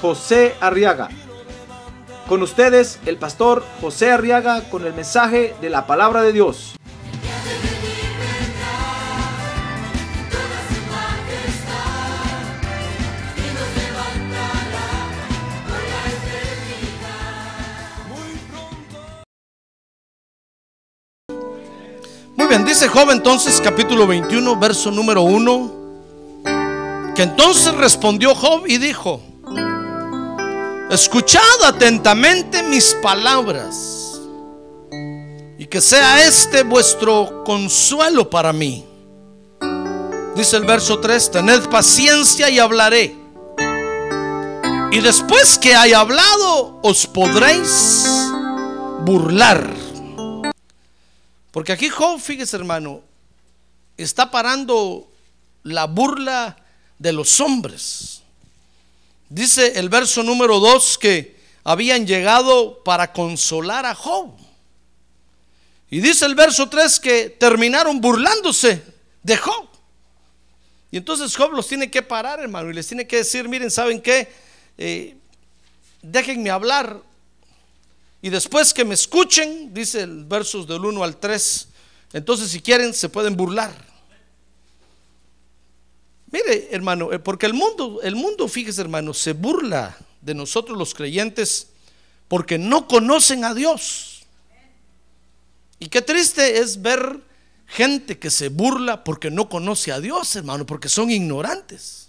José Arriaga. Con ustedes, el pastor José Arriaga con el mensaje de la palabra de Dios. Muy bien, dice Job entonces capítulo 21, verso número 1, que entonces respondió Job y dijo, escuchad atentamente mis palabras y que sea este vuestro consuelo para mí. Dice el verso 3, tened paciencia y hablaré. Y después que haya hablado, os podréis burlar. Porque aquí Job, fíjese hermano, está parando la burla de los hombres. Dice el verso número 2 que habían llegado para consolar a Job. Y dice el verso 3 que terminaron burlándose de Job. Y entonces Job los tiene que parar, hermano, y les tiene que decir, miren, ¿saben qué? Eh, déjenme hablar. Y después que me escuchen, dice el versos del 1 al 3, entonces si quieren se pueden burlar. Mire, hermano, eh, porque el mundo, el mundo, fíjese, hermano, se burla de nosotros los creyentes porque no conocen a Dios. Y qué triste es ver gente que se burla porque no conoce a Dios, hermano, porque son ignorantes.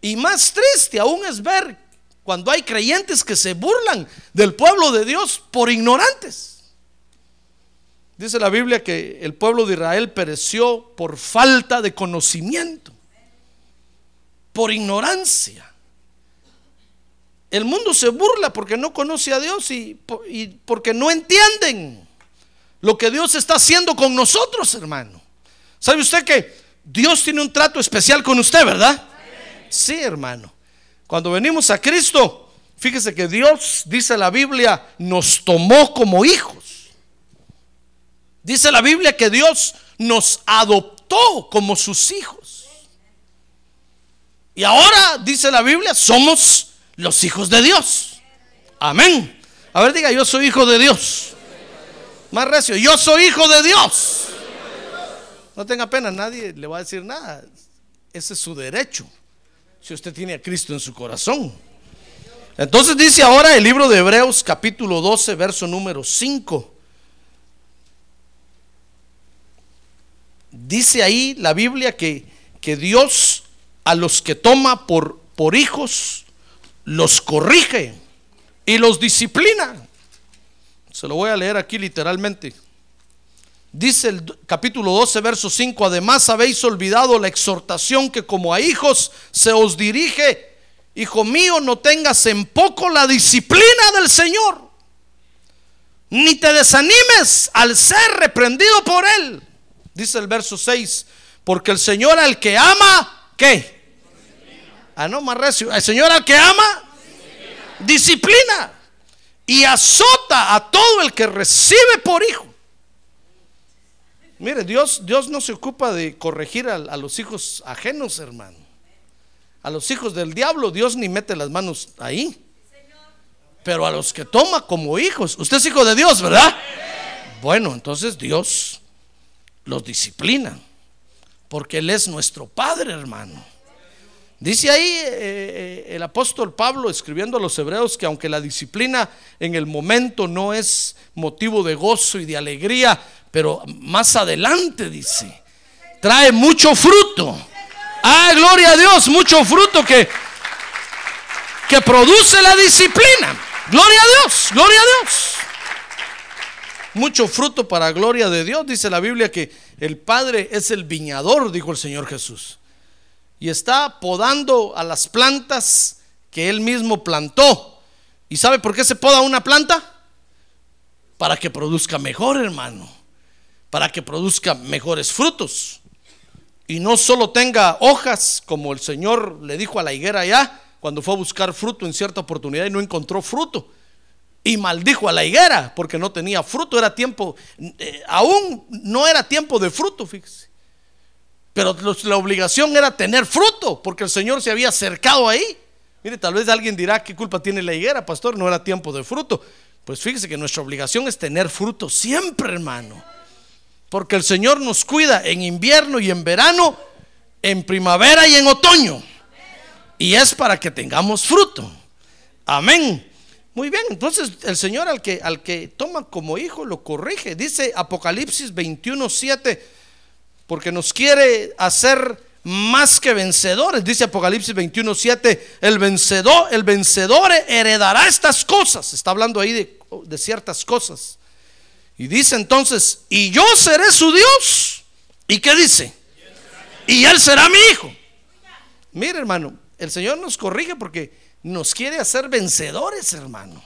Y más triste aún es ver cuando hay creyentes que se burlan del pueblo de Dios por ignorantes. Dice la Biblia que el pueblo de Israel pereció por falta de conocimiento, por ignorancia. El mundo se burla porque no conoce a Dios y, porque no entienden lo que Dios está haciendo con nosotros, hermano. ¿Sabe usted que Dios tiene un trato especial con usted, verdad? Sí, hermano. Cuando venimos a Cristo, fíjese que Dios, dice la Biblia, nos tomó como hijos. Dice la Biblia que Dios nos adoptó como sus hijos. Y ahora, dice la Biblia, somos los hijos de Dios. Amén. A ver, diga, yo soy hijo de Dios. Más recio, yo soy hijo de Dios. No tenga pena, nadie le va a decir nada. Ese es su derecho si usted tiene a Cristo en su corazón. Entonces dice ahora el libro de Hebreos capítulo 12, verso número 5. Dice ahí la Biblia que, que Dios a los que toma por, por hijos los corrige y los disciplina. Se lo voy a leer aquí literalmente. Dice el capítulo 12, verso 5, además habéis olvidado la exhortación que como a hijos se os dirige, hijo mío, no tengas en poco la disciplina del Señor, ni te desanimes al ser reprendido por él. Dice el verso 6, porque el Señor al que ama, ¿qué? Ah, no, más recio. El Señor al que ama, disciplina. Y azota a todo el que recibe por hijo. Mire, Dios, Dios no se ocupa de corregir a, a, los hijos ajenos, hermano. A los hijos del diablo, Dios ni mete las manos ahí. Pero a los que toma como hijos, usted es hijo de Dios, ¿verdad? Bueno, entonces Dios los disciplina. Porque Él es nuestro Padre, hermano. Dice ahí eh, el apóstol Pablo escribiendo a los hebreos que aunque la disciplina en el momento no es motivo de gozo y de alegría, pero más adelante dice, trae mucho fruto. Ah, gloria a Dios, mucho fruto que, que produce la disciplina. Gloria a Dios, gloria a Dios. Mucho fruto para gloria de Dios. Dice la Biblia que el Padre es el viñador, dijo el Señor Jesús. Y está podando a las plantas que Él mismo plantó. ¿Y sabe por qué se poda una planta? Para que produzca mejor, hermano. Para que produzca mejores frutos. Y no solo tenga hojas, como el Señor le dijo a la higuera allá, cuando fue a buscar fruto en cierta oportunidad y no encontró fruto. Y maldijo a la higuera porque no tenía fruto. Era tiempo, eh, aún no era tiempo de fruto, fíjese. Pero la obligación era tener fruto, porque el Señor se había acercado ahí. Mire, tal vez alguien dirá, ¿qué culpa tiene la higuera, pastor? No era tiempo de fruto. Pues fíjese que nuestra obligación es tener fruto siempre, hermano. Porque el Señor nos cuida en invierno y en verano, en primavera y en otoño. Y es para que tengamos fruto. Amén. Muy bien, entonces el Señor al que, al que toma como hijo lo corrige. Dice Apocalipsis 21, 7 porque nos quiere hacer más que vencedores. Dice Apocalipsis 21, 7, el vencedor, el vencedor heredará estas cosas. Está hablando ahí de, ciertas cosas. Y dice entonces, y yo seré su Dios. ¿Y qué dice? Y él será mi hijo. Mire, hermano, el Señor nos corrige porque nos quiere hacer vencedores, hermano.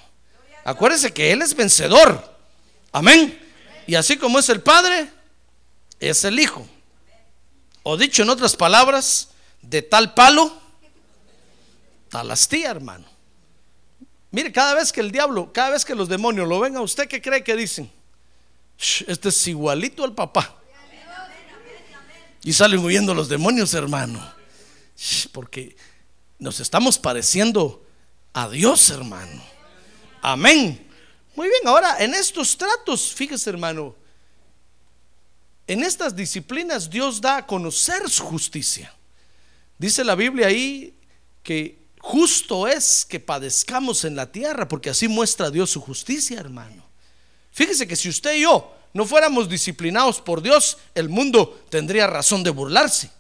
Acuérdese que Él es vencedor. Amén. Y así como es el Padre, es el Hijo. O dicho en otras palabras, de tal palo, tal astilla, hermano. Mire, cada vez que el diablo, cada vez que los demonios lo ven a usted, ¿qué cree que dicen? "Shh, Este es igualito al papá. Y salen huyendo los demonios, hermano. Porque nos estamos pareciendo a Dios, hermano. Amén. Muy bien, ahora en estos tratos, fíjese, hermano, en estas disciplinas Dios da a conocer su justicia. Dice la Biblia ahí que justo es que padezcamos en la tierra, porque así muestra Dios su justicia, hermano. Fíjese que si usted y yo no fuéramos disciplinados por Dios, el mundo tendría razón de burlarse.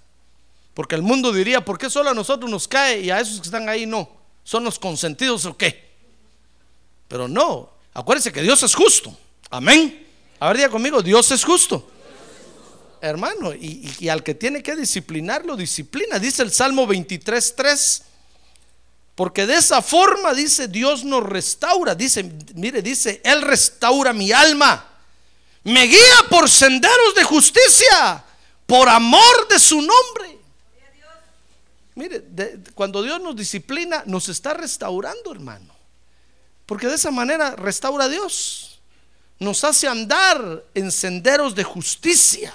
Porque el mundo diría, ¿por qué solo a nosotros nos cae y a esos que están ahí no? ¿Son los consentidos o qué? Pero no, acuérdense que Dios es justo. Amén. A ver, diga conmigo, Dios es justo. Hermano, y, al que tiene que disciplinarlo, disciplina. Dice el Salmo 23.3. Porque de esa forma, dice, Dios nos restaura. Dice, mire, dice, Él restaura mi alma. Me guía por senderos de justicia, por amor de su nombre. Mire, cuando Dios nos disciplina, nos está restaurando, hermano. Porque de esa manera restaura a Dios. Nos hace andar en senderos de justicia.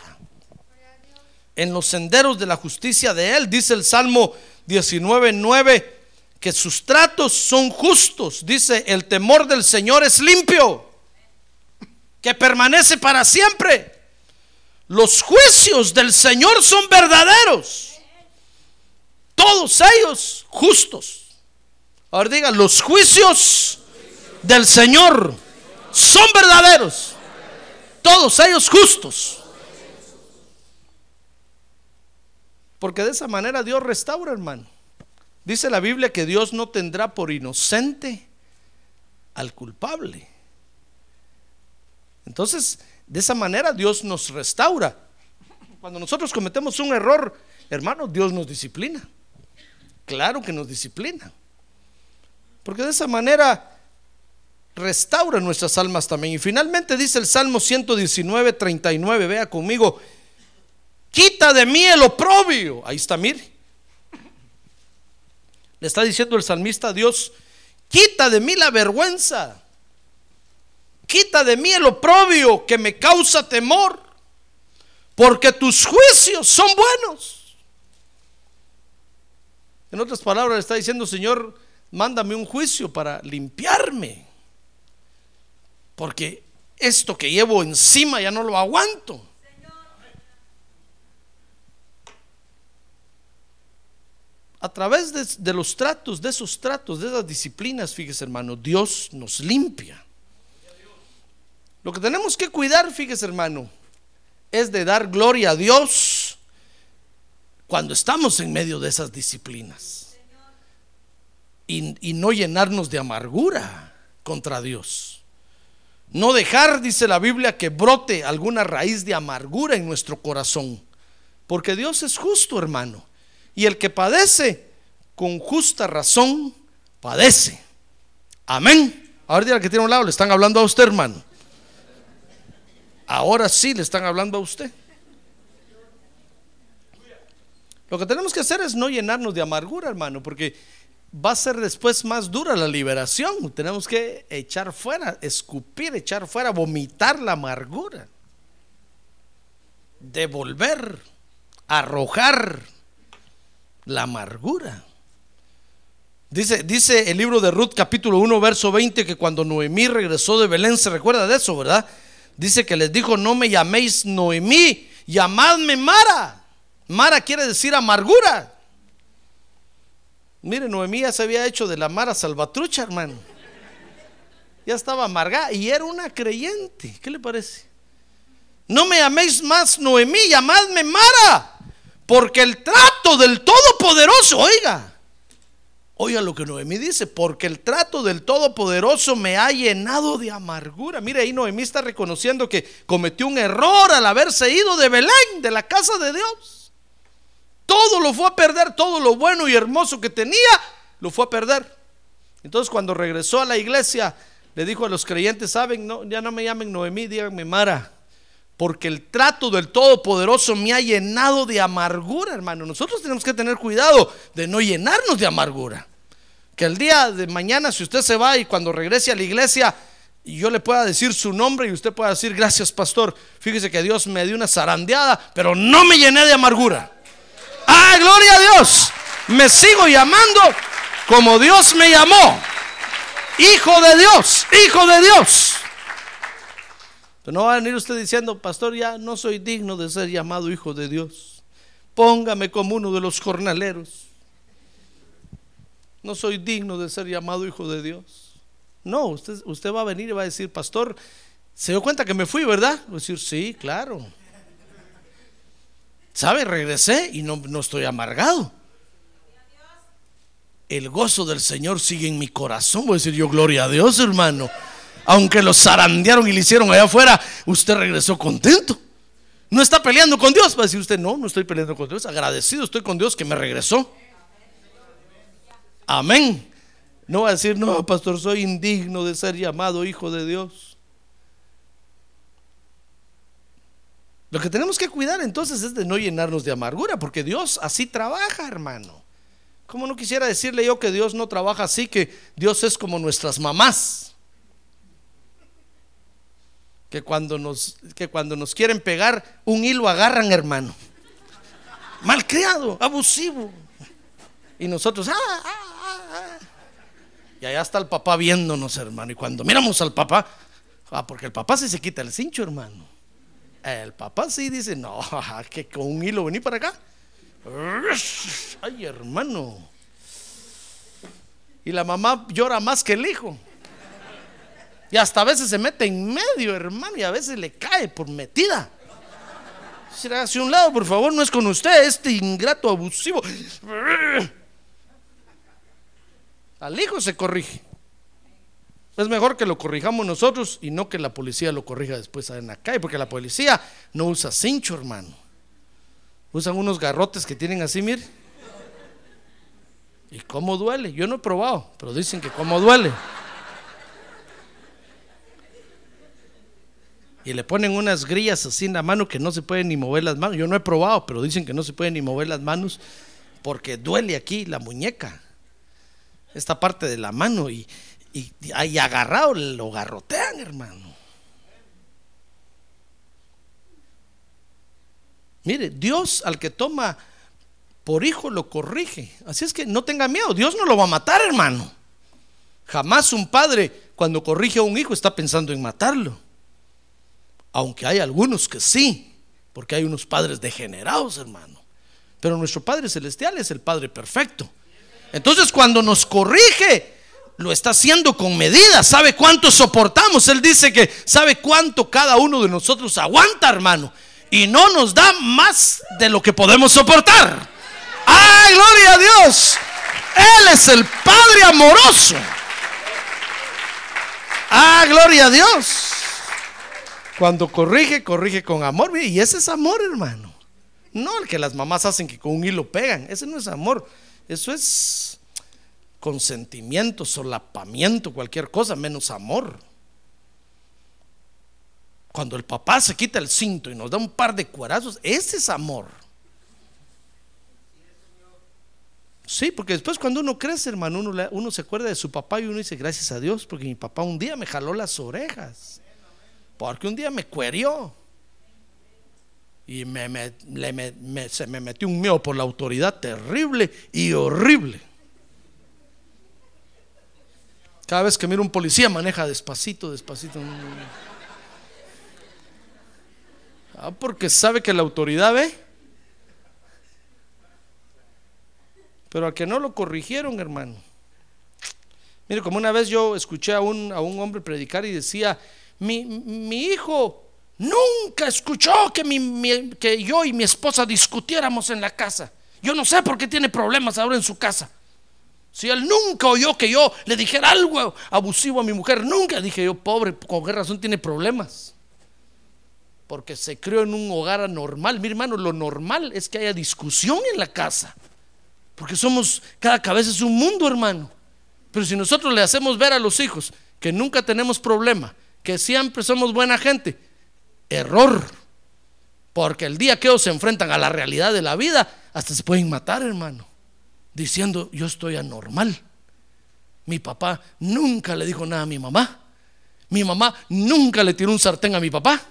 En los senderos de la justicia de Él. Dice el Salmo 19.9 que sus tratos son justos. Dice, el temor del Señor es limpio, que permanece para siempre. Los juicios del Señor son verdaderos. Todos ellos justos. Ahora digan, los juicios del Señor son verdaderos. Todos ellos justos. Porque de esa manera Dios restaura, hermano. Dice la Biblia que Dios no tendrá por inocente al culpable. Entonces, de esa manera Dios nos restaura. Cuando nosotros cometemos un error, hermano, Dios nos disciplina. Claro que nos disciplina. Porque de esa manera restaura nuestras almas también. Y finalmente dice el Salmo 119, 39, vea conmigo, quita de mí el oprobio. Ahí está, mire. Le está diciendo el salmista a Dios, quita de mí la vergüenza. Quita de mí el oprobio que me causa temor. Porque tus juicios son buenos. En otras palabras, le está diciendo, Señor, mándame un juicio para limpiarme. Porque esto que llevo encima ya no lo aguanto. A través de, los tratos, de esos tratos, de esas disciplinas, fíjese hermano, Dios nos limpia. Lo que tenemos que cuidar, fíjese hermano, es de dar gloria a Dios cuando estamos en medio de esas disciplinas. Y no llenarnos de amargura contra Dios. No dejar, dice la Biblia, que brote alguna raíz de amargura en nuestro corazón. Porque Dios es justo, hermano. Y el que padece con justa razón, padece. Amén. Ahora que tiene un lado le están hablando a usted, hermano. Ahora sí le están hablando a usted. Lo que tenemos que hacer es no llenarnos de amargura, hermano, porque va a ser después más dura la liberación. Tenemos que echar fuera, escupir, echar fuera, vomitar la amargura. Devolver, arrojar la amargura. Dice, dice el libro de Ruth capítulo 1 verso 20 que cuando Noemí regresó de Belén, se recuerda de eso, ¿verdad? Dice que les dijo, no me llaméis Noemí, llamadme Mara. Mara quiere decir amargura. Mire, Noemí ya se había hecho de la Mara salvatrucha, hermano. Ya estaba amargada y era una creyente. ¿Qué le parece? No me llaméis más Noemí, llamadme Mara. Porque el trato del Todopoderoso, oiga, Oiga lo que Noemí dice, porque el trato del Todopoderoso me ha llenado de amargura. Mire, ahí Noemí está reconociendo que cometió un error al haberse ido de Belén, de la casa de Dios. Todo lo fue a perder, todo lo bueno y hermoso que tenía, lo fue a perder. Entonces cuando regresó a la iglesia, le dijo a los creyentes, saben, no, ya no me llamen Noemí, díganme Mara, porque el trato del Todopoderoso me ha llenado de amargura, hermano. Nosotros tenemos que tener cuidado de no llenarnos de amargura. Que el día de mañana, si usted se va y cuando regrese a la iglesia, yo le pueda decir su nombre y usted pueda decir, gracias pastor, fíjese que Dios me dio una zarandeada, pero no me llené de amargura. Ah, gloria a Dios. Me sigo llamando como Dios me llamó. Hijo de Dios, hijo de Dios. No va a venir usted diciendo, pastor, ya no soy digno de ser llamado hijo de Dios. Póngame como uno de los jornaleros. No soy digno de ser llamado hijo de Dios. No, usted, usted va a venir y va a decir, pastor, se dio cuenta que me fui, ¿verdad? Va a decir, sí, claro. ¿Sabe? Regresé y no, no estoy amargado. El gozo del Señor sigue en mi corazón. Voy a decir yo, gloria a Dios, hermano. Aunque lo zarandearon y le hicieron allá afuera, usted regresó contento. No está peleando con Dios. Va a decir usted, no, no estoy peleando con Dios. Agradecido estoy con Dios que me regresó. Amén. No va a decir, no, pastor, soy indigno de ser llamado hijo de Dios. Lo que tenemos que cuidar entonces es de no llenarnos de amargura, porque Dios así trabaja, hermano. ¿Cómo no quisiera decirle yo que Dios no trabaja así, que Dios es como nuestras mamás? Que cuando nos, que cuando nos quieren pegar un hilo agarran, hermano. Malcriado, abusivo. Y nosotros, ah, ah, ah, ah. Y allá está el papá viéndonos, hermano. Y cuando miramos al papá, ah, porque el papá sí se quita el cincho, hermano. El papá sí dice, no, que con un hilo vení para acá. Ay, hermano. Y la mamá llora más que el hijo. Y hasta a veces se mete en medio, hermano, y a veces le cae por metida. Hacia un lado, por favor, no es con usted, este ingrato abusivo. Al hijo se corrige. Es mejor que lo corrijamos nosotros y no que la policía lo corrija después en la calle, porque la policía no usa cincho, hermano. Usan unos garrotes que tienen así, mire. ¿Y cómo duele? Yo no he probado, pero dicen que cómo duele. Y le ponen unas grillas así en la mano que no se pueden ni mover las manos. Yo no he probado, pero dicen que no se pueden ni mover las manos porque duele aquí la muñeca, esta parte de la mano. Y, y ahí agarrado lo garrotean, hermano. Mire, Dios al que toma por hijo lo corrige. Así es que no tenga miedo, Dios no lo va a matar, hermano. Jamás un padre cuando corrige a un hijo está pensando en matarlo. Aunque hay algunos que sí, porque hay unos padres degenerados, hermano. Pero nuestro Padre Celestial es el Padre perfecto. Entonces cuando nos corrige, lo está haciendo con medida. ¿Sabe cuánto soportamos? Él dice que sabe cuánto cada uno de nosotros aguanta, hermano. Y no nos da más de lo que podemos soportar. ¡Ay, gloria a Dios! Él es el Padre amoroso. ¡Ah, gloria a Dios! Cuando corrige, corrige con amor. Y ese es amor, hermano. No el que las mamás hacen que con un hilo pegan. Ese no es amor. Eso es consentimiento, solapamiento, cualquier cosa, menos amor. Cuando el papá se quita el cinto y nos da un par de cuarazos, ese es amor. Sí, porque después cuando uno crece, hermano, uno, uno se acuerda de su papá y uno dice, gracias a Dios, porque mi papá un día me jaló las orejas. Porque un día me cuerió. Y me, me- me- se me metió un miedo por la autoridad terrible y horrible. Cada vez que miro un policía maneja despacito, despacito. Ah, porque sabe que la autoridad ve. Pero a que no lo corrigieron, hermano. Mire, como una vez yo escuché a un, a un hombre predicar y decía, mi, mi hijo nunca escuchó que, mi- que yo y mi esposa discutiéramos en la casa. Yo no sé por qué tiene problemas ahora en su casa. Si él nunca oyó que yo le dijera algo abusivo a mi mujer, nunca dije yo, pobre, con qué razón tiene problemas. Porque se crió en un hogar anormal. Mi hermano, lo normal es que haya discusión en la casa. Porque somos, cada cabeza es un mundo, hermano. Pero si nosotros le hacemos ver a los hijos que nunca tenemos problema, que siempre somos buena gente, error. Porque el día que ellos se enfrentan a la realidad de la vida, hasta se pueden matar, hermano. Diciendo, yo estoy anormal. Mi papá nunca le dijo nada a mi mamá. Mi mamá nunca le tiró un sartén a mi papá.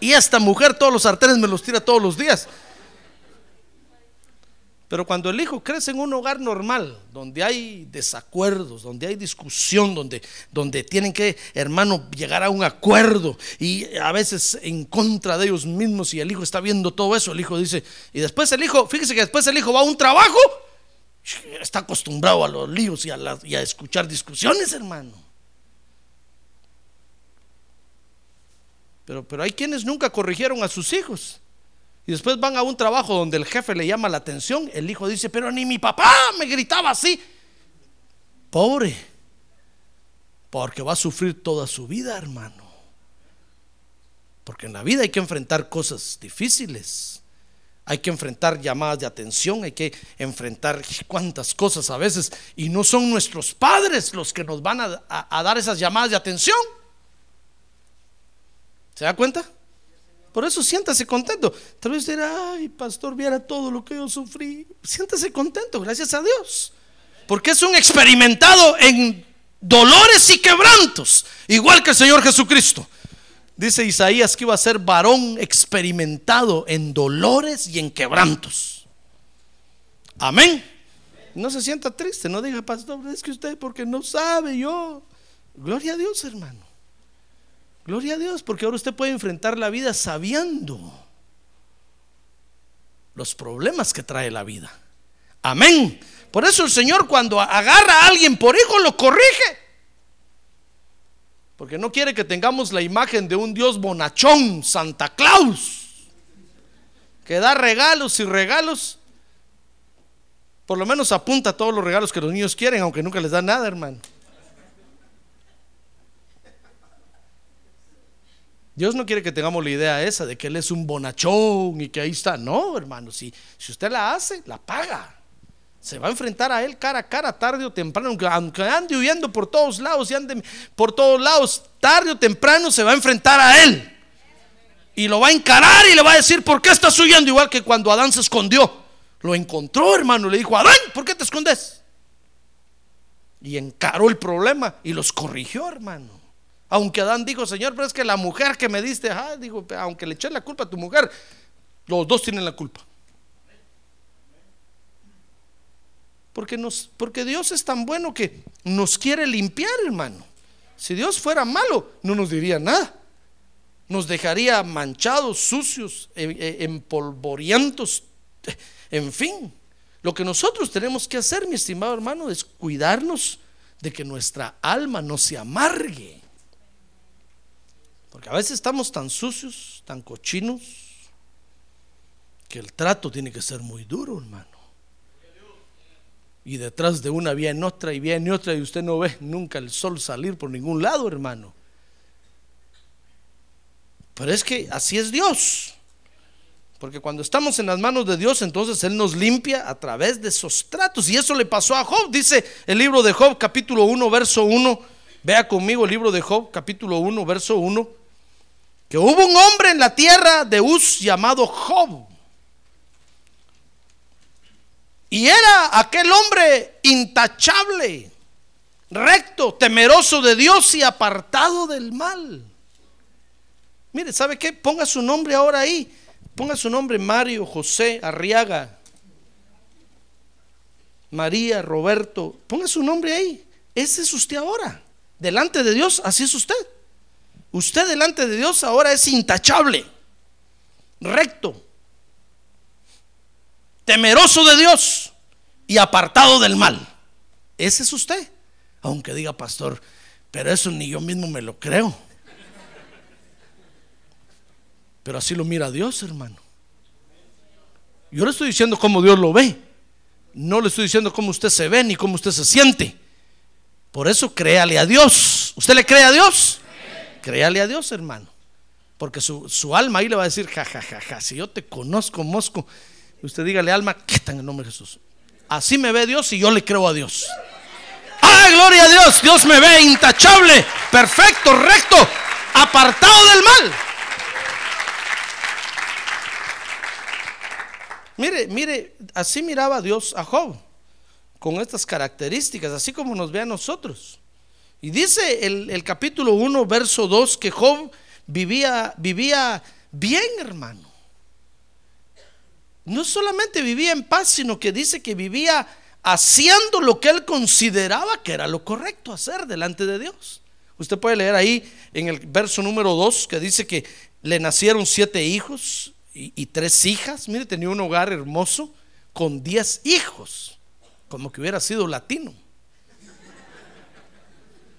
Y esta mujer todos los sartenes me los tira todos los días. Pero cuando el hijo crece en un hogar normal, donde hay desacuerdos, donde hay discusión, donde, donde tienen que, hermano, llegar a un acuerdo y a veces en contra de ellos mismos y el hijo está viendo todo eso, el hijo dice, y después el hijo, fíjese que después el hijo va a un trabajo, está acostumbrado a los líos y a, a escuchar discusiones, hermano. Pero, pero hay quienes nunca corrigieron a sus hijos. Y después van a un trabajo donde el jefe le llama la atención. El hijo dice, pero ni mi papá me gritaba así. Pobre. Porque va a sufrir toda su vida, hermano. Porque en la vida hay que enfrentar cosas difíciles. Hay que enfrentar llamadas de atención, hay que enfrentar cuantas cosas a veces. Y no son nuestros padres los que nos van a, a- a dar esas llamadas de atención. ¿Se da cuenta? Por eso siéntase contento. Tal vez dirá, ay, pastor, viera todo lo que yo sufrí. Siéntase contento, gracias a Dios. Porque es un experimentado en dolores y quebrantos, igual que el Señor Jesucristo. Dice Isaías que iba a ser varón experimentado en dolores y en quebrantos. Amén. No se sienta triste, no diga, pastor, es que usted porque no sabe yo. Gloria a Dios, hermano. Gloria a Dios, porque ahora usted puede enfrentar la vida sabiendo los problemas que trae la vida. Amén. Por eso el Señor cuando agarra a alguien por hijo lo corrige. Porque no quiere que tengamos la imagen de un Dios bonachón, Santa Claus, que da regalos y regalos. Por lo menos apunta a todos los regalos que los niños quieren, aunque nunca les da nada, hermano. Dios no quiere que tengamos la idea esa de que Él es un bonachón y que ahí está. No, hermano, si, si usted la hace, la paga. Se va a enfrentar a Él cara a cara, tarde o temprano, aunque, ande huyendo por todos lados y ande por todos lados, tarde o temprano se va a enfrentar a Él. Y lo va a encarar y le va a decir, ¿por qué estás huyendo? Igual que cuando Adán se escondió. Lo encontró, hermano, le dijo, Adán, ¿por qué te escondes? Y encaró el problema y los corrigió, hermano. Aunque Adán dijo, Señor, pero es que la mujer que me diste, ah, digo, aunque le eché la culpa a tu mujer, los dos tienen la culpa. Porque, nos, porque Dios es tan bueno que nos quiere limpiar, hermano. Si Dios fuera malo, no nos diría nada. Nos dejaría manchados, sucios, eh, eh, empolvorientos, en fin. Lo que nosotros tenemos que hacer, mi estimado hermano, es cuidarnos de que nuestra alma no se amargue. A veces estamos tan sucios, tan cochinos, que el trato tiene que ser muy duro, hermano. Y detrás de una viene otra y viene otra y usted no ve nunca el sol salir por ningún lado, hermano. Pero es que así es Dios. Porque cuando estamos en las manos de Dios, entonces Él nos limpia a través de esos tratos. Y eso le pasó a Job. Dice el libro de Job, capítulo 1, verso 1. Vea conmigo el libro de Job, capítulo 1, verso 1. Que hubo un hombre en la tierra de Uz llamado Job. Y era aquel hombre intachable, recto, temeroso de Dios y apartado del mal. Mire, ¿sabe qué? Ponga su nombre ahora ahí. Ponga su nombre Mario José Arriaga. María Roberto. Ponga su nombre ahí. Ese es usted ahora. Delante de Dios, así es usted. Usted delante de Dios ahora es intachable, recto, temeroso de Dios y apartado del mal. Ese es usted. Aunque diga, pastor, pero eso ni yo mismo me lo creo. Pero así lo mira Dios, hermano. Yo le estoy diciendo cómo Dios lo ve. No le estoy diciendo cómo usted se ve ni cómo usted se siente. Por eso créale a Dios. ¿Usted le cree a Dios? Créale a Dios, hermano. Porque su, alma ahí le va a decir, ja, ja, ja, ja, si yo te conozco, mosco, usted dígale, alma, ¿qué está en el nombre de Jesús? Así me ve Dios y yo le creo a Dios. ¡Ay, gloria a Dios! Dios me ve intachable, perfecto, recto, apartado del mal. Mire, mire, así miraba Dios a Job, con estas características, así como nos ve a nosotros. Y dice el, capítulo 1, verso 2, que Job vivía, vivía bien, hermano. No solamente vivía en paz, sino que dice que vivía haciendo lo que él consideraba que era lo correcto hacer delante de Dios. Usted puede leer ahí en el verso número 2 que dice que le nacieron siete hijos y, tres hijas. Mire, tenía un hogar hermoso con diez hijos, como que hubiera sido latino.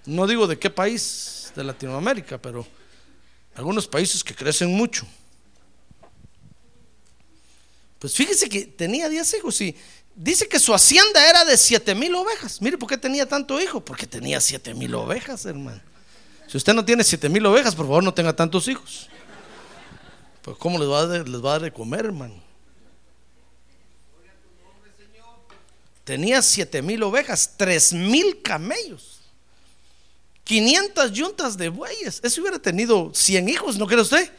No digo de qué país de Latinoamérica, pero algunos países que crecen mucho. Pues fíjese que tenía diez hijos y dice que su hacienda era de siete mil ovejas. Mire, ¿por qué tenía tanto hijo? Porque tenía siete mil ovejas, hermano. Si usted no tiene siete mil ovejas, por favor no tenga tantos hijos. Pues ¿cómo les va, a dar, les va a dar de comer, hermano? Tenía siete mil ovejas, tres mil camellos, 500 yuntas de bueyes. Eso hubiera tenido 100 hijos, ¿no cree usted?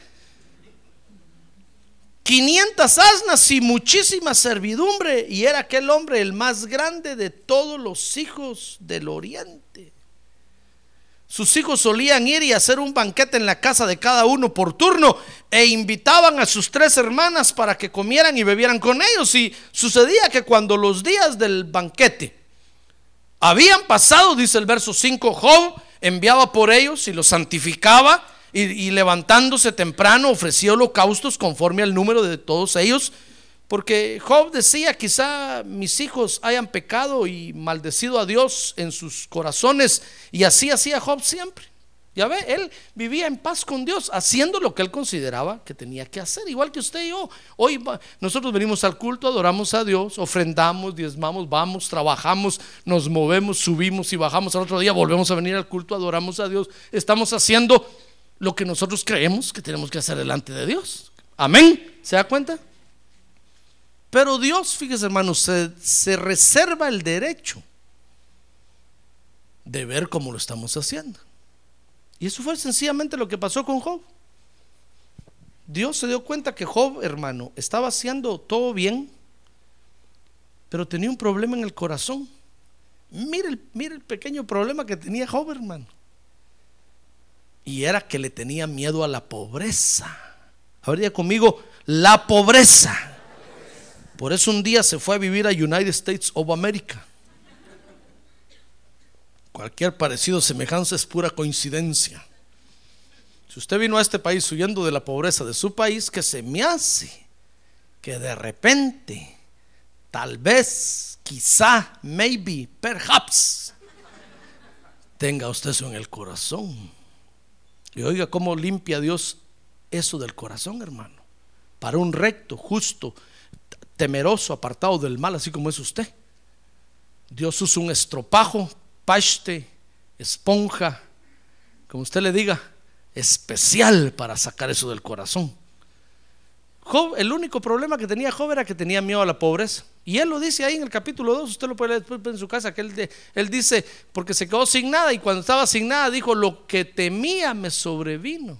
500 asnas y muchísima servidumbre. Y era aquel hombre el más grande de todos los hijos del oriente. Sus hijos solían ir y hacer un banquete en la casa de cada uno por turno e invitaban a sus tres hermanas para que comieran y bebieran con ellos. Y sucedía que cuando los días del banquete habían pasado, dice el verso 5, Job enviaba por ellos y los santificaba y, levantándose temprano ofrecía holocaustos conforme al número de todos ellos porque Job decía, quizá mis hijos hayan pecado y maldecido a Dios en sus corazones. Y así hacía Job siempre. Ya ve, él vivía en paz con Dios, haciendo lo que él consideraba que tenía que hacer, igual que usted y yo. Hoy nosotros venimos al culto, adoramos a Dios, ofrendamos, diezmamos, vamos, trabajamos, nos movemos, subimos y bajamos. Al otro día volvemos a venir al culto, adoramos a Dios. Estamos haciendo lo que nosotros creemos que tenemos que hacer delante de Dios. Amén. ¿Se da cuenta? Pero Dios, fíjese hermano, se, se reserva el derecho de ver cómo lo estamos haciendo. Y eso fue sencillamente lo que pasó con Job. Dios se dio cuenta que Job, hermano, estaba haciendo todo bien, pero tenía un problema en el corazón. Mire el, el pequeño problema que tenía Job, hermano. Y era que le tenía miedo a la pobreza. Habría conmigo, la pobreza. Por eso un día se fue a vivir a United States of America. Cualquier parecido, semejanza es pura coincidencia. Si usted vino a este país huyendo de la pobreza de su país, que se me hace que de repente, tal vez, quizá, maybe, perhaps, tenga usted eso en el corazón. Y oiga cómo limpia Dios eso del corazón, hermano. Para un recto, justo, temeroso, apartado del mal, así como es usted. Dios usa un estropajo, paste, esponja, como usted le diga, especial para sacar eso del corazón. Job, el único problema que tenía Job era que tenía miedo a la pobreza. Y él lo dice ahí en el capítulo 2, usted lo puede leer después en su casa, que él, él dice, porque se quedó sin nada y cuando estaba sin nada dijo, lo que temía me sobrevino.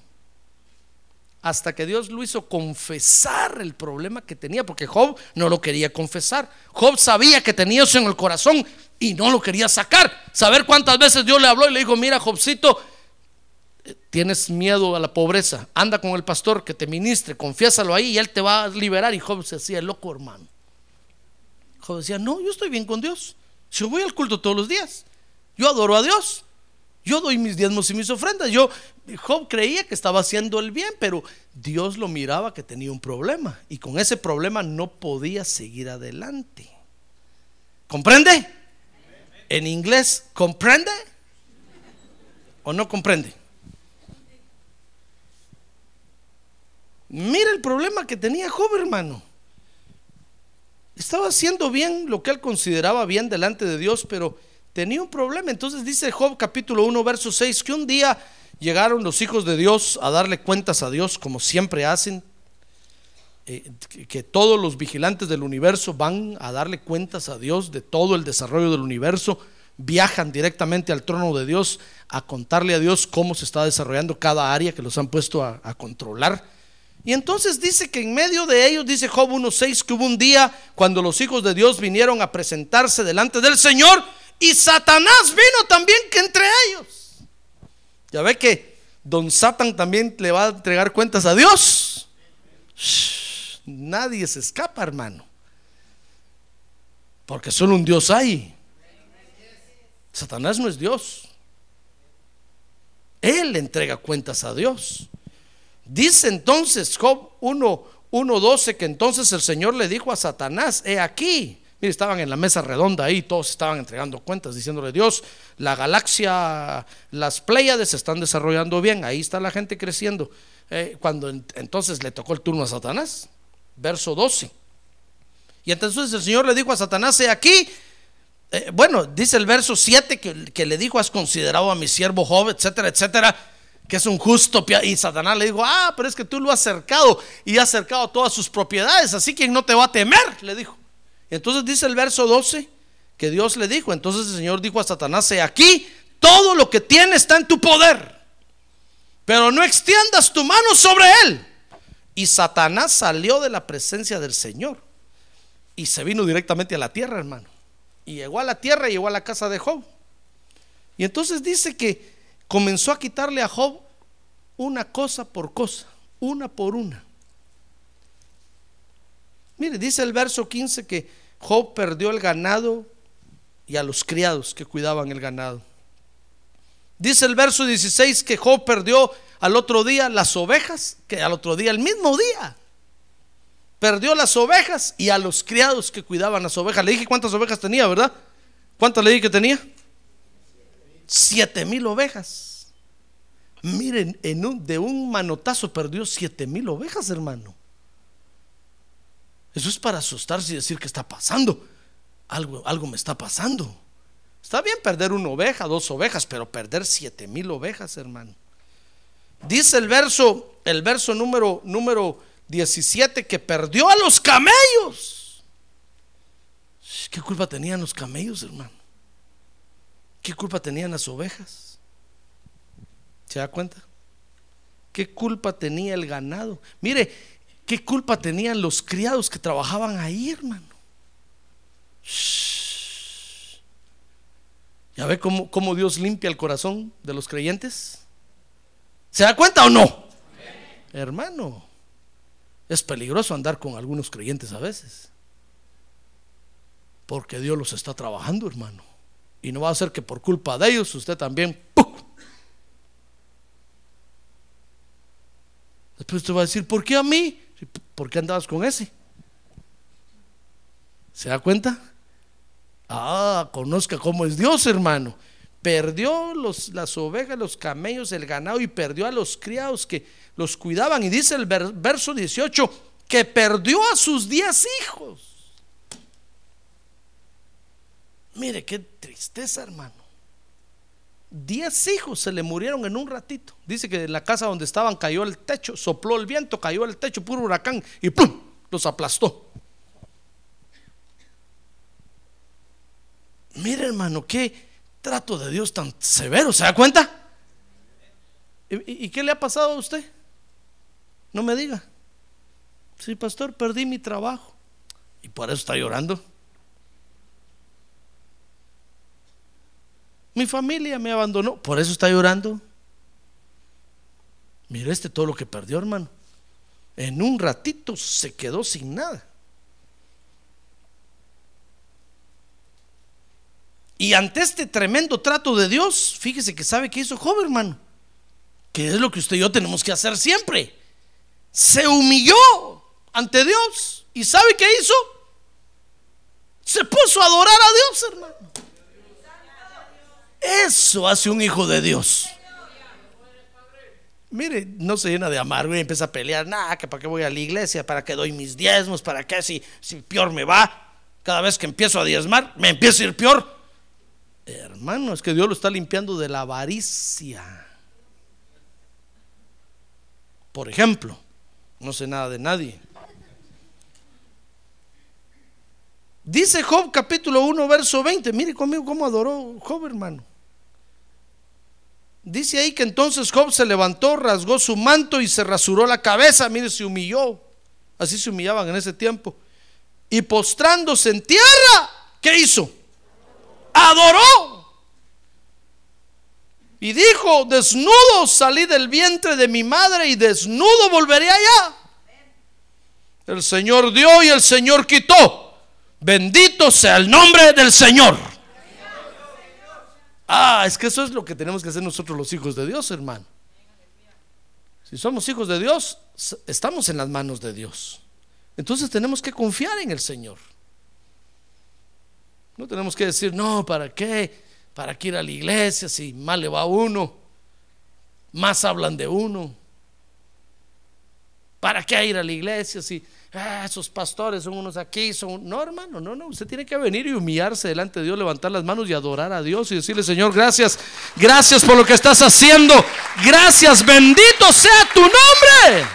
Hasta que Dios lo hizo confesar el problema que tenía, porque Job no lo quería confesar. Job sabía que tenía eso en el corazón y no lo quería sacar. Saber cuántas veces Dios le habló y le dijo, mira, Jobcito, tienes miedo a la pobreza, anda con el pastor que te ministre, confiésalo ahí y él te va a liberar. Y Job se hacía loco, hermano. Job decía, no, yo estoy bien con Dios. Yo voy al culto todos los días. Yo adoro a Dios. Yo doy mis diezmos y mis ofrendas. Yo, Job creía que estaba haciendo el bien, pero Dios lo miraba que tenía un problema. Y con ese problema no podía seguir adelante. ¿Comprende? En inglés, ¿comprende? ¿O no comprende? Mira el problema que tenía Job, hermano. Estaba haciendo bien lo que él consideraba bien delante de Dios, pero tenía un problema. Entonces dice Job capítulo 1, verso 6, que un día llegaron los hijos de Dios a darle cuentas a Dios, como siempre hacen, eh, que, todos los vigilantes del universo van a darle cuentas a Dios de todo el desarrollo del universo, viajan directamente al trono de Dios a contarle a Dios cómo se está desarrollando cada área que los han puesto a, controlar. Y entonces dice que en medio de ellos, dice Job 1.6, que hubo un día cuando los hijos de Dios vinieron a presentarse delante del Señor y Satanás vino también que entre ellos. Ya ve que don Satan también le va a entregar cuentas a Dios. Nadie se escapa, hermano. Porque solo un Dios hay. Satanás no es Dios. Él entrega cuentas a Dios. Dice entonces Job 1, 1.12 que entonces el Señor le dijo a Satanás, he aquí, mire, estaban en la mesa redonda ahí, todos estaban entregando cuentas, diciéndole Dios, la galaxia, las Pléyades se están desarrollando bien, ahí está la gente creciendo. Eh, cuando en- entonces le tocó el turno a Satanás, verso 12. Y entonces el Señor le dijo a Satanás, aquí, eh, bueno, dice el verso 7 que, que le dijo, has considerado a mi siervo Job, etcétera, etcétera, que es un justo. pia-". Y Satanás le dijo, ah, pero es que tú lo has cercado y has cercado todas sus propiedades, así que no te va a temer, le dijo. Entonces dice el verso 12 que Dios le dijo, entonces el Señor dijo a Satanás, aquí, todo lo que tiene está en tu poder, pero no extiendas tu mano sobre él. Y Satanás salió de la presencia del Señor y se vino directamente a la tierra, hermano. Y llegó a la tierra y llegó a la casa de Job. Y entonces dice que comenzó a quitarle a Job una cosa por cosa, una por una. Mire, dice el verso 15 que Job perdió el ganado y a los criados que cuidaban el ganado. Dice el verso 16 que Job perdió al otro día las ovejas, que al otro día, el mismo día, perdió las ovejas y a los criados que cuidaban las ovejas. Le dije cuántas ovejas tenía, ¿verdad? ¿Cuántas le dije que tenía? Siete mil ovejas. Miren, en un- de un manotazo perdió siete mil ovejas, hermano. Eso es para asustarse y decir que está pasando. Algo, algo me está pasando. Está bien perder una oveja, dos ovejas, pero perder siete mil ovejas, hermano. Dice el verso, el verso número, número 17 que perdió a los camellos. ¿Qué culpa tenían los camellos, hermano? ¿Qué culpa tenían las ovejas? ¿Se da cuenta? ¿Qué culpa tenía el ganado? Mire, ¿qué culpa tenían los criados que trabajaban ahí, hermano? ¿Ya ve cómo, cómo Dios limpia el corazón de los creyentes? ¿Se da cuenta o no? Hermano, es peligroso andar con algunos creyentes a veces. Porque Dios los está trabajando, hermano. Y no va a ser que por culpa de ellos usted también. Después usted va a decir, ¿por qué a mí? ¿Por qué andabas con ese? ¿Se da cuenta? Ah, conozca cómo es Dios, hermano. Perdió los, las ovejas, los camellos, el ganado y perdió a los criados que los cuidaban. Y dice el ver- verso 18 que perdió a sus diez hijos. Mire qué tristeza, hermano. Diez hijos se le murieron en un ratito. Dice que en la casa donde estaban cayó el techo, sopló el viento, cayó el techo, puro huracán y ¡pum! los aplastó. Mire hermano, qué trato de Dios tan severo, ¿se da cuenta? ¿Y, qué le ha pasado a usted? No me diga. Sí, pastor, perdí mi trabajo. Y por eso está llorando. Mi familia me abandonó, por eso está llorando. Mire este todo lo que perdió, hermano. En un ratito se quedó sin nada. Y ante este tremendo trato de Dios, fíjese que sabe que hizo Job, hermano. Que es lo que usted y yo tenemos que hacer siempre. Se humilló ante Dios. ¿Y sabe qué hizo? Se puso a adorar a Dios, hermano. Eso hace un hijo de Dios. Mire, no se llena de amargo y empieza a pelear. Nada, que para qué voy a la iglesia, para qué doy mis diezmos, para qué si, si peor me va. Cada vez que empiezo a diezmar, me empieza a ir peor. Hermano, es que Dios lo está limpiando de la avaricia. Por ejemplo, no sé nada de nadie. Dice Job capítulo 1, verso 20. Mire conmigo cómo adoró Job, hermano. Dice ahí que entonces Job se levantó, rasgó su manto y se rasuró la cabeza. Mire, se humilló. Así se humillaban en ese tiempo. Y postrándose en tierra, ¿qué hizo? Adoró. Y dijo, desnudo salí del vientre de mi madre y desnudo volveré allá. El Señor dio y el Señor quitó. Bendito sea el nombre del Señor. Ah, es que eso es lo que tenemos que hacer nosotros los hijos de Dios, hermano. Si somos hijos de Dios, estamos en las manos de Dios. Entonces tenemos que confiar en el Señor. No tenemos que decir, no, ¿para qué? ¿Para qué ir a la iglesia si mal le va a uno? Más hablan de uno. ¿Para qué ir a la iglesia si ah, esos pastores son unos aquí? Son... No, hermano, no, no. Usted tiene que venir y humillarse delante de Dios, levantar las manos y adorar a Dios y decirle, Señor, gracias, gracias por lo que estás haciendo. Gracias, bendito sea tu nombre.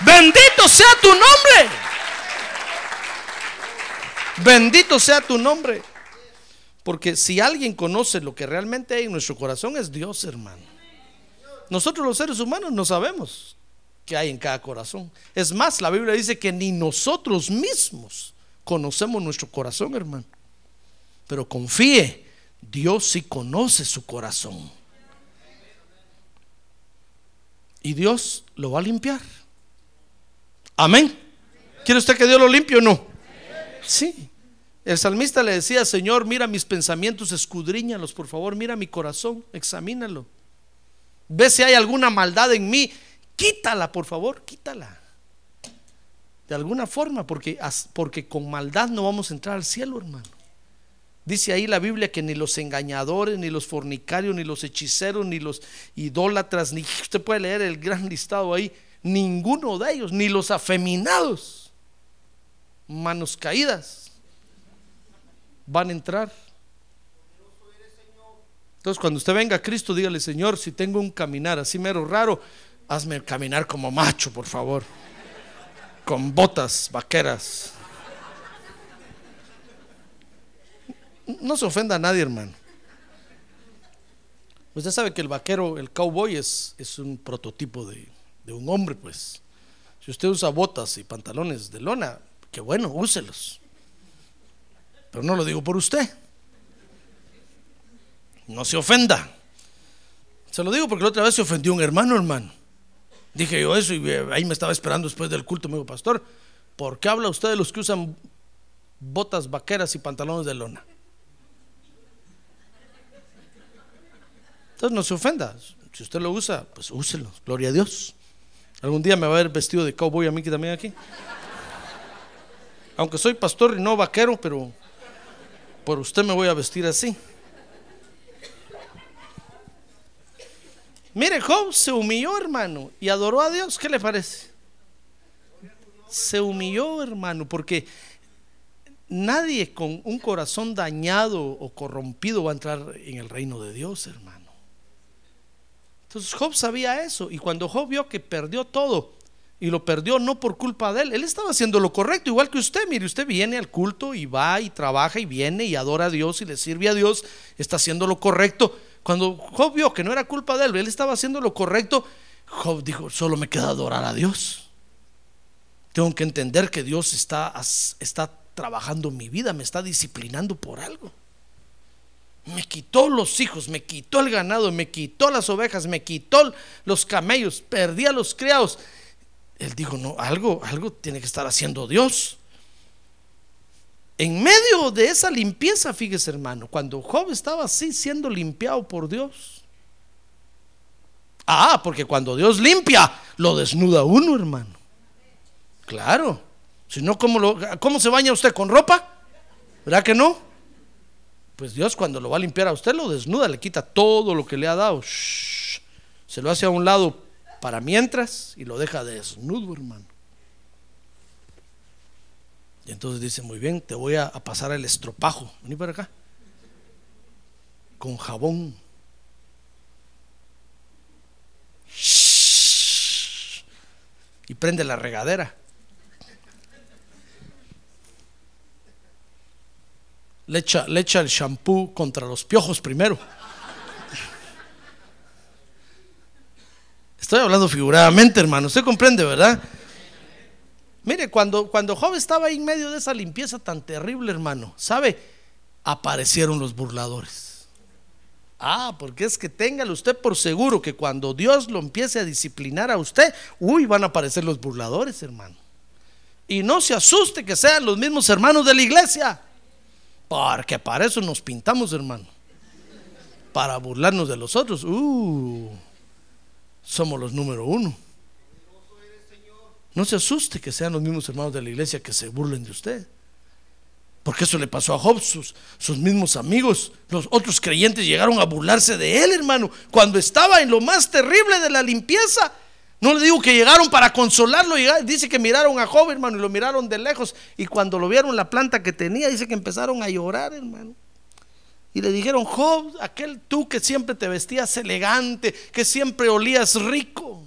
Bendito sea tu nombre. Bendito sea tu nombre. Porque si alguien conoce lo que realmente hay en nuestro corazón es Dios, hermano. Nosotros los seres humanos no sabemos qué hay en cada corazón. Es más, la Biblia dice que ni nosotros mismos conocemos nuestro corazón, hermano. Pero confíe, Dios sí conoce su corazón. Y Dios lo va a limpiar. Amén. ¿Quiere usted que Dios lo limpie o no? Sí. El salmista le decía, Señor, mira mis pensamientos, escudriñalos, por favor, mira mi corazón, examínalo. Ve si hay alguna maldad en mí, quítala, por favor, quítala. De alguna forma, porque, porque con maldad no vamos a entrar al cielo, hermano. Dice ahí la Biblia que ni los engañadores, ni los fornicarios, ni los hechiceros, ni los idólatras, ni usted puede leer el gran listado ahí, ninguno de ellos, ni los afeminados, manos caídas, van a entrar. Entonces, cuando usted venga a Cristo, dígale, Señor, si tengo un caminar así mero raro, hazme caminar como macho, por favor, con botas vaqueras. No se ofenda a nadie, hermano. Usted sabe que el vaquero, el cowboy, es, es un prototipo de, de un hombre, pues. Si usted usa botas y pantalones de lona, que bueno, úselos. Pero no lo digo por usted. No se ofenda. Se lo digo porque la otra vez se ofendió un hermano, hermano. Dije yo eso y ahí me estaba esperando después del culto. Me dijo, pastor, ¿por qué habla usted de los que usan botas vaqueras y pantalones de lona? Entonces no se ofenda. Si usted lo usa, pues úselo. Gloria a Dios. Algún día me va a ver vestido de cowboy a mí que también aquí. Aunque soy pastor y no vaquero, pero por usted me voy a vestir así. Mire, Job se humilló, hermano, y adoró a Dios. ¿Qué le parece? Se humilló, hermano, porque nadie con un corazón dañado o corrompido va a entrar en el reino de Dios, hermano. Entonces Job sabía eso y cuando Job vio que perdió todo y lo perdió no por culpa de él, él estaba haciendo lo correcto, igual que usted, mire, usted viene al culto y va y trabaja y viene y adora a Dios y le sirve a Dios, está haciendo lo correcto. Cuando Job vio que no era culpa de él, él estaba haciendo lo correcto, Job dijo, solo me queda adorar a Dios. Tengo que entender que Dios está, está trabajando mi vida, me está disciplinando por algo. Me quitó los hijos, me quitó el ganado, me quitó las ovejas, me quitó los camellos, perdí a los criados. Él dijo, no, algo, algo tiene que estar haciendo Dios. En medio de esa limpieza, fíjese hermano, cuando Job estaba así siendo limpiado por Dios. Ah, porque cuando Dios limpia, lo desnuda uno, hermano. Claro. Si no, ¿cómo, lo, ¿cómo se baña usted con ropa? ¿Verdad que no? Pues Dios cuando lo va a limpiar a usted lo desnuda, le quita todo lo que le ha dado. se lo hace a un lado para mientras y lo deja desnudo, hermano. Y entonces dice, muy bien, te voy a, pasar el estropajo. Vení para acá. Con jabón. Y prende la regadera. le le echa el shampoo contra los piojos primero. Estoy hablando figuradamente, hermano. Usted comprende, ¿verdad? Mire, cuando, cuando Job estaba ahí en medio de esa limpieza tan terrible, hermano, ¿sabe? Aparecieron los burladores. Ah, porque es que téngalo usted por seguro que cuando Dios lo empiece a disciplinar a usted, uy, van a aparecer los burladores, hermano. Y no se asuste que sean los mismos hermanos de la iglesia. Porque para eso nos pintamos, hermano. Para burlarnos de los otros. Uh, somos los número uno. No se asuste que sean los mismos hermanos de la iglesia que se burlen de usted. Porque eso le pasó a Job, sus, sus, mismos amigos, los otros creyentes llegaron a burlarse de él, hermano, cuando estaba en lo más terrible de la limpieza. No le digo que llegaron para consolarlo, dice que miraron a Job, hermano, y lo miraron de lejos. Y cuando lo vieron la planta que tenía, dice que empezaron a llorar, hermano. Y le dijeron, Job, aquel tú que siempre te vestías elegante, que siempre olías rico.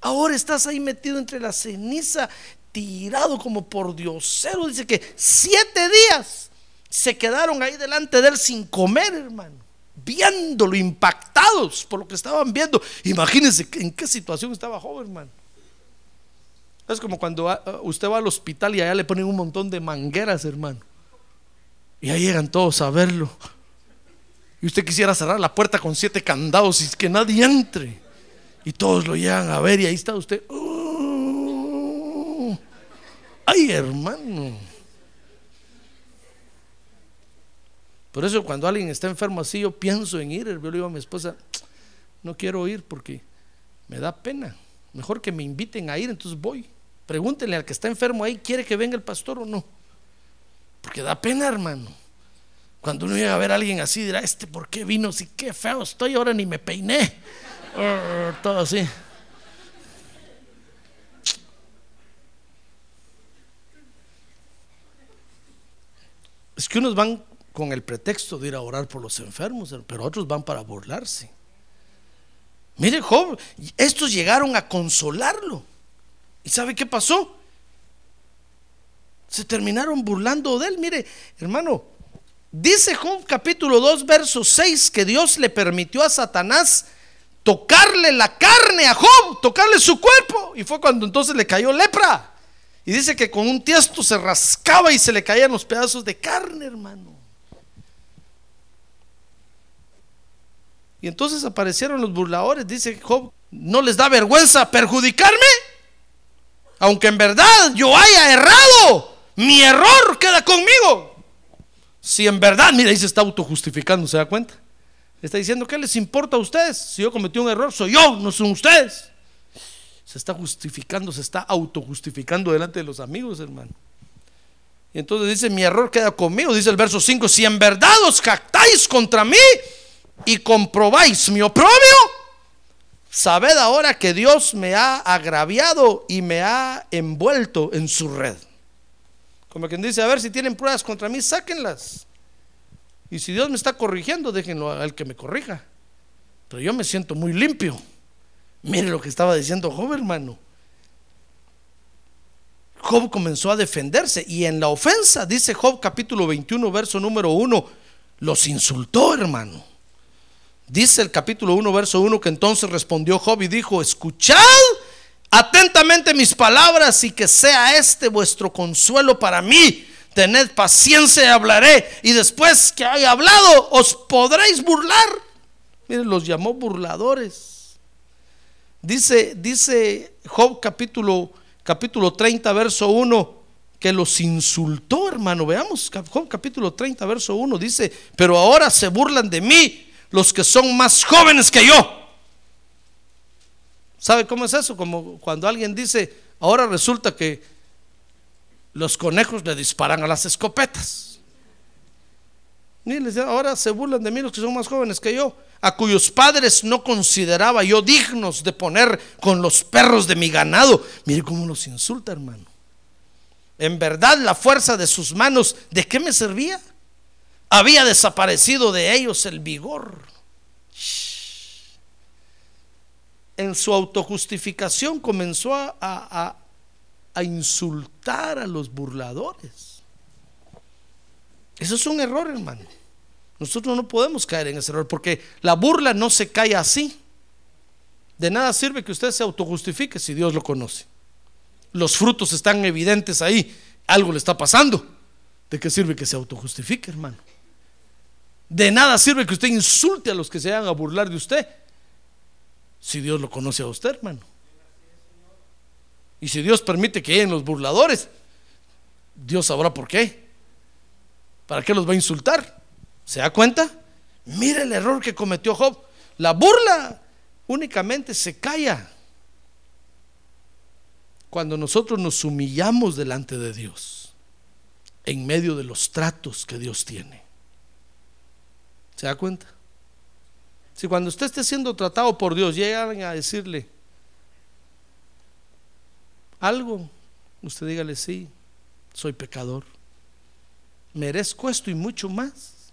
Ahora estás ahí metido entre la ceniza, tirado como por diosero. Dice que siete días se quedaron ahí delante de él sin comer, hermano viéndolo, impactados por lo que estaban viendo. Imagínense en qué situación estaba joven, hermano. Es como cuando ah, ah, usted va al hospital y allá le ponen un montón de mangueras, hermano. Y ahí llegan todos a verlo. Y usted quisiera cerrar la puerta con siete candados y que nadie entre. Y todos lo llegan a ver y ahí está usted. Oh, ay, hermano. Por eso cuando alguien está enfermo así, yo pienso en ir. Yo le digo a mi esposa, no quiero ir porque me da pena. Mejor que me inviten a ir, entonces voy. Pregúntenle al que está enfermo ahí, ¿quiere que venga el pastor o no? Porque da pena, hermano. Cuando uno llega a ver a alguien así, dirá, este, ¿por qué vino? Si qué feo estoy, ahora ni me peiné. todo así. Es que unos van con el pretexto de ir a orar por los enfermos, pero otros van para burlarse. Mire, Job, estos llegaron a consolarlo. ¿Y sabe qué pasó? Se terminaron burlando de él. Mire, hermano, dice Job capítulo 2, verso 6, que Dios le permitió a Satanás tocarle la carne a Job, tocarle su cuerpo. Y fue cuando entonces le cayó lepra. Y dice que con un tiesto se rascaba y se le caían los pedazos de carne, hermano. Y entonces aparecieron los burladores, dice Job, ¿no les da vergüenza perjudicarme? Aunque en verdad yo haya errado, mi error queda conmigo. Si en verdad, mira, ahí se está autojustificando, ¿se da cuenta? Está diciendo, ¿qué les importa a ustedes? Si yo cometí un error, soy yo, no son ustedes. Se está justificando, se está autojustificando delante de los amigos, hermano. Y entonces dice, mi error queda conmigo, dice el verso 5, si en verdad os jactáis contra mí, y comprobáis mi oprobio, sabed ahora que Dios me ha agraviado y me ha envuelto en su red. Como quien dice, a ver si tienen pruebas contra mí, sáquenlas. Y si Dios me está corrigiendo, déjenlo al que me corrija. pero yo me siento muy limpio. Mire lo que estaba diciendo Job, hermano. Job comenzó a defenderse y en la ofensa, dice Job capítulo 21, verso número 1, los insultó, hermano. Dice el capítulo 1, verso 1 que entonces respondió Job y dijo, escuchad atentamente mis palabras y que sea este vuestro consuelo para mí. Tened paciencia y hablaré. Y después que haya hablado, os podréis burlar. Miren, los llamó burladores. Dice, dice Job capítulo, capítulo 30, verso 1, que los insultó, hermano. Veamos, Job capítulo 30, verso 1, dice, pero ahora se burlan de mí los que son más jóvenes que yo. ¿Sabe cómo es eso? Como cuando alguien dice, ahora resulta que los conejos le disparan a las escopetas. ahora se burlan de mí los que son más jóvenes que yo, a cuyos padres no consideraba yo dignos de poner con los perros de mi ganado. Mire cómo los insulta, hermano. En verdad la fuerza de sus manos, ¿de qué me servía? Había desaparecido de ellos el vigor. En su autojustificación comenzó a, a, a insultar a los burladores. Eso es un error, hermano. Nosotros no podemos caer en ese error porque la burla no se cae así. De nada sirve que usted se autojustifique si Dios lo conoce. Los frutos están evidentes ahí. Algo le está pasando. ¿De qué sirve que se autojustifique, hermano? De nada sirve que usted insulte a los que se hagan a burlar de usted. Si Dios lo conoce a usted, hermano. Y si Dios permite que lleguen los burladores, Dios sabrá por qué. ¿Para qué los va a insultar? ¿Se da cuenta? Mire el error que cometió Job. La burla únicamente se calla cuando nosotros nos humillamos delante de Dios, en medio de los tratos que Dios tiene. ¿Se da cuenta? Si cuando usted esté siendo tratado por Dios, llegan a decirle algo, usted dígale, sí, soy pecador. Merezco esto y mucho más.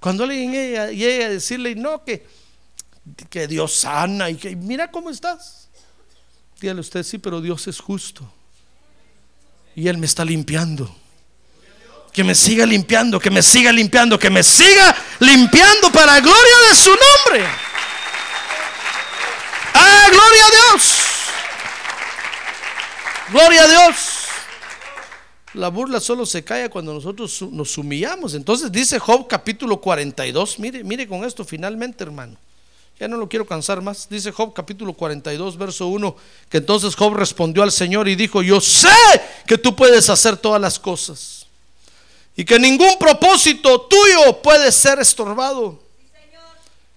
Cuando alguien llega, a decirle, no, que, que Dios sana y que mira cómo estás. Dígale usted, sí, pero Dios es justo y Él me está limpiando. Que me siga limpiando, que me siga limpiando, que me siga limpiando para gloria de su nombre. ¡Ah, gloria a Dios! Gloria a Dios. La burla solo se cae cuando nosotros nos humillamos. Entonces dice Job capítulo 42. Mire, mire con esto finalmente, hermano. Ya no lo quiero cansar más. Dice Job capítulo 42, verso 1, que entonces Job respondió al Señor y dijo, yo sé que tú puedes hacer todas las cosas y que ningún propósito tuyo puede ser estorbado.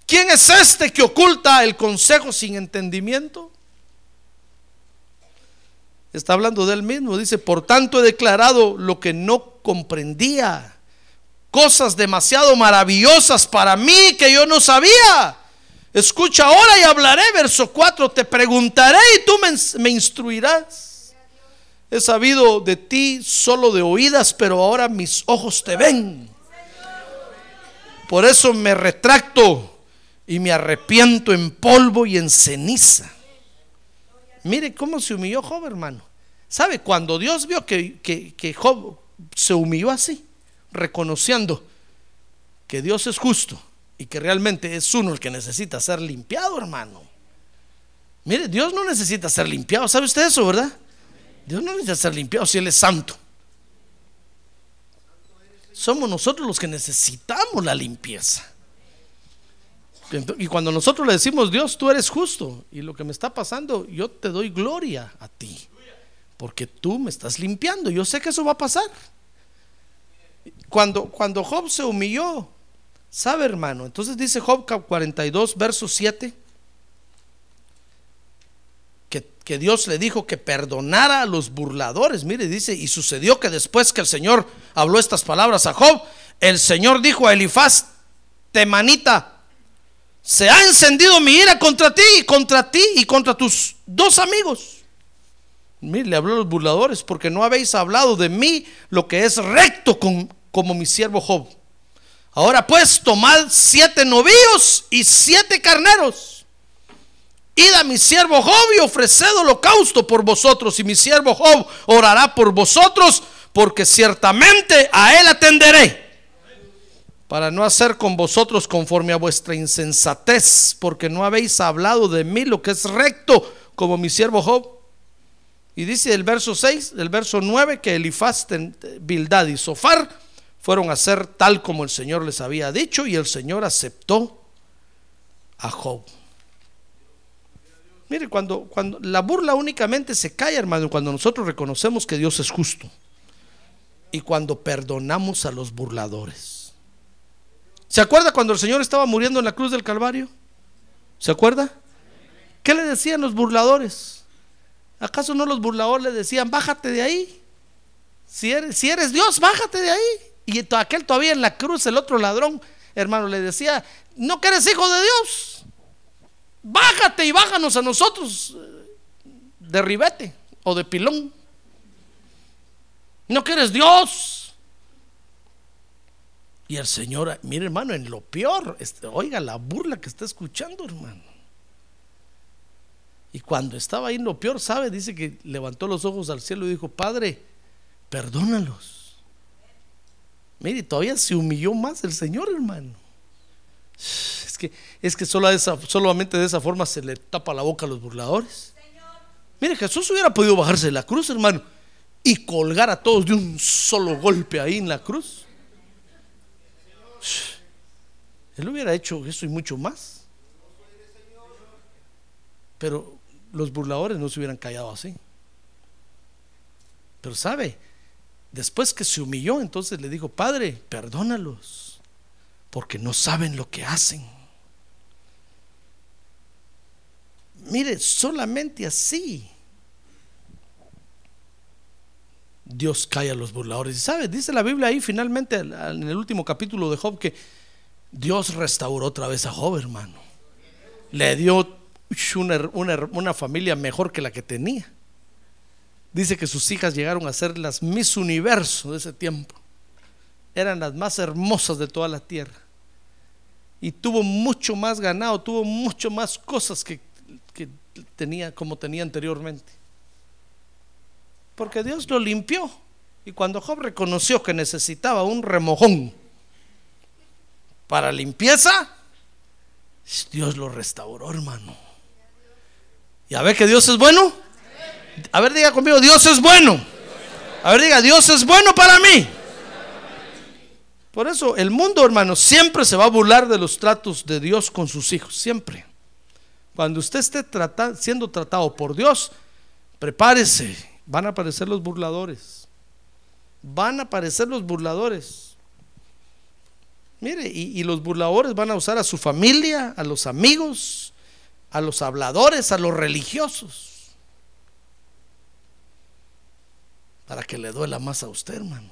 ¿Quién es este que oculta el consejo sin entendimiento? Está hablando de él mismo. Dice, por tanto he declarado lo que no comprendía. Cosas demasiado maravillosas para mí que yo no sabía. Escucha ahora y hablaré, verso 4, te preguntaré y tú me, instruirás. He sabido de ti solo de oídas, pero ahora mis ojos te ven. Por eso me retracto y me arrepiento en polvo y en ceniza. Mire cómo se humilló Job, hermano. ¿Sabe? Cuando Dios vio que, que Job se humilló así, reconociendo que Dios es justo y que realmente es uno el que necesita ser limpiado, hermano. Mire, Dios no necesita ser limpiado, ¿sabe usted eso, verdad? Dios no necesita ser limpiado si Él es santo. Somos nosotros los que necesitamos la limpieza. Y cuando nosotros le decimos, Dios, tú eres justo, y lo que me está pasando, yo te doy gloria a ti, porque tú me estás limpiando, yo sé que eso va a pasar. Cuando, cuando Job se humilló, ¿Sabe, hermano? Entonces dice Job 42, verso 7, que, Dios le dijo que perdonara a los burladores. Mire, dice, y sucedió que después que el Señor habló estas palabras a Job, el Señor dijo a Elifaz, temanita, se ha encendido mi ira contra ti y contra ti y contra tus dos amigos. Mire, le habló a los burladores, porque no habéis hablado de mí lo que es recto con, como mi siervo Job. Ahora pues, tomad siete novillos y siete carneros. Id a mi siervo Job y ofreced holocausto por vosotros, y mi siervo Job orará por vosotros, porque ciertamente a él atenderé para no hacer con vosotros conforme a vuestra insensatez, porque no habéis hablado de mí lo que es recto, como mi siervo Job. Y dice el verso 6, el verso 9, que Elifaz, Bildad y Sofar fueron a hacer tal como el Señor les había dicho, y el Señor aceptó a Job. Mire, cuando, cuando la burla únicamente se cae, hermano, cuando nosotros reconocemos que Dios es justo y cuando perdonamos a los burladores. ¿Se acuerda cuando el Señor estaba muriendo en la cruz del Calvario? ¿Se acuerda? ¿Qué le decían los burladores? ¿Acaso no los burladores le decían, bájate de ahí? Si eres, si eres Dios, bájate de ahí. Y aquel todavía en la cruz, el otro ladrón, hermano, le decía, no que eres hijo de Dios. Bájate y bájanos a nosotros de ribete o de pilón. No que eres Dios. Y el Señor, mire hermano, en lo peor, este, oiga la burla que está escuchando, hermano. Y cuando estaba ahí en lo peor, ¿sabe? Dice que levantó los ojos al cielo y dijo, Padre, perdónalos. Mire, todavía se humilló más el Señor, hermano. Es que, es que solo esa, solamente de esa forma se le tapa la boca a los burladores. Mire, Jesús hubiera podido bajarse de la cruz, hermano, y colgar a todos de un solo golpe ahí en la cruz. Él hubiera hecho eso y mucho más. Pero los burladores no se hubieran callado así. Pero sabe, después que se humilló, entonces le dijo, Padre, perdónalos, porque no saben lo que hacen. Mire, solamente así Dios calla a los burladores. Y sabe, dice la Biblia ahí finalmente en el último capítulo de Job que Dios restauró otra vez a Job, hermano. Le dio una, familia mejor que la que tenía. Dice que sus hijas llegaron a ser las Miss Universo de ese tiempo. Eran las más hermosas de toda la tierra. Y tuvo mucho más ganado, tuvo mucho más cosas que, que tenía como tenía anteriormente. Porque Dios lo limpió. Y cuando Job reconoció que necesitaba un remojón para limpieza, Dios lo restauró, hermano. ¿Y a ver que Dios es bueno? A ver, diga conmigo, Dios es bueno. A ver, diga, Dios es bueno para mí. Por eso el mundo, hermano, siempre se va a burlar de los tratos de Dios con sus hijos, siempre. Cuando usted esté siendo tratado por Dios, prepárese Van a aparecer los burladores. Van a aparecer los burladores. Mire, y, los burladores van a usar a su familia, a los amigos, a los habladores, a los religiosos. Para que le duela más a usted, hermano.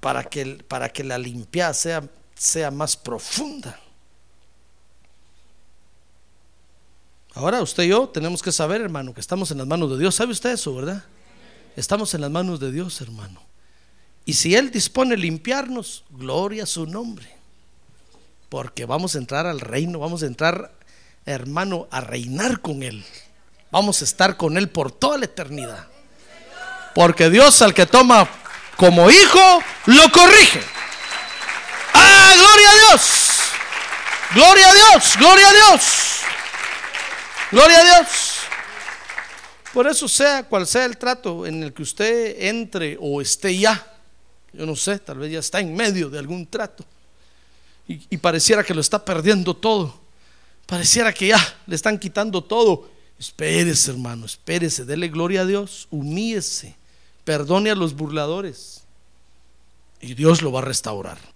Para que, para que la limpieza sea, sea más profunda. Ahora usted y yo tenemos que saber, hermano, que estamos en las manos de Dios. ¿Sabe usted eso, verdad? Estamos en las manos de Dios, hermano. Y si Él dispone limpiarnos, gloria a su nombre. Porque vamos a entrar al reino, vamos a entrar, hermano, a reinar con Él. Vamos a estar con Él por toda la eternidad. Porque Dios al que toma como hijo, lo corrige. ¡Ah, gloria a Dios! ¡Gloria a Dios! ¡Gloria a Dios! Gloria a Dios. Por eso sea cual sea el trato en el que usted entre o esté ya, yo no sé, tal vez ya está en medio de algún trato y, pareciera que lo está perdiendo todo, pareciera que ya le están quitando todo. Espérese, hermano, espérese, dele gloria a Dios, humíese, perdone a los burladores y Dios lo va a restaurar.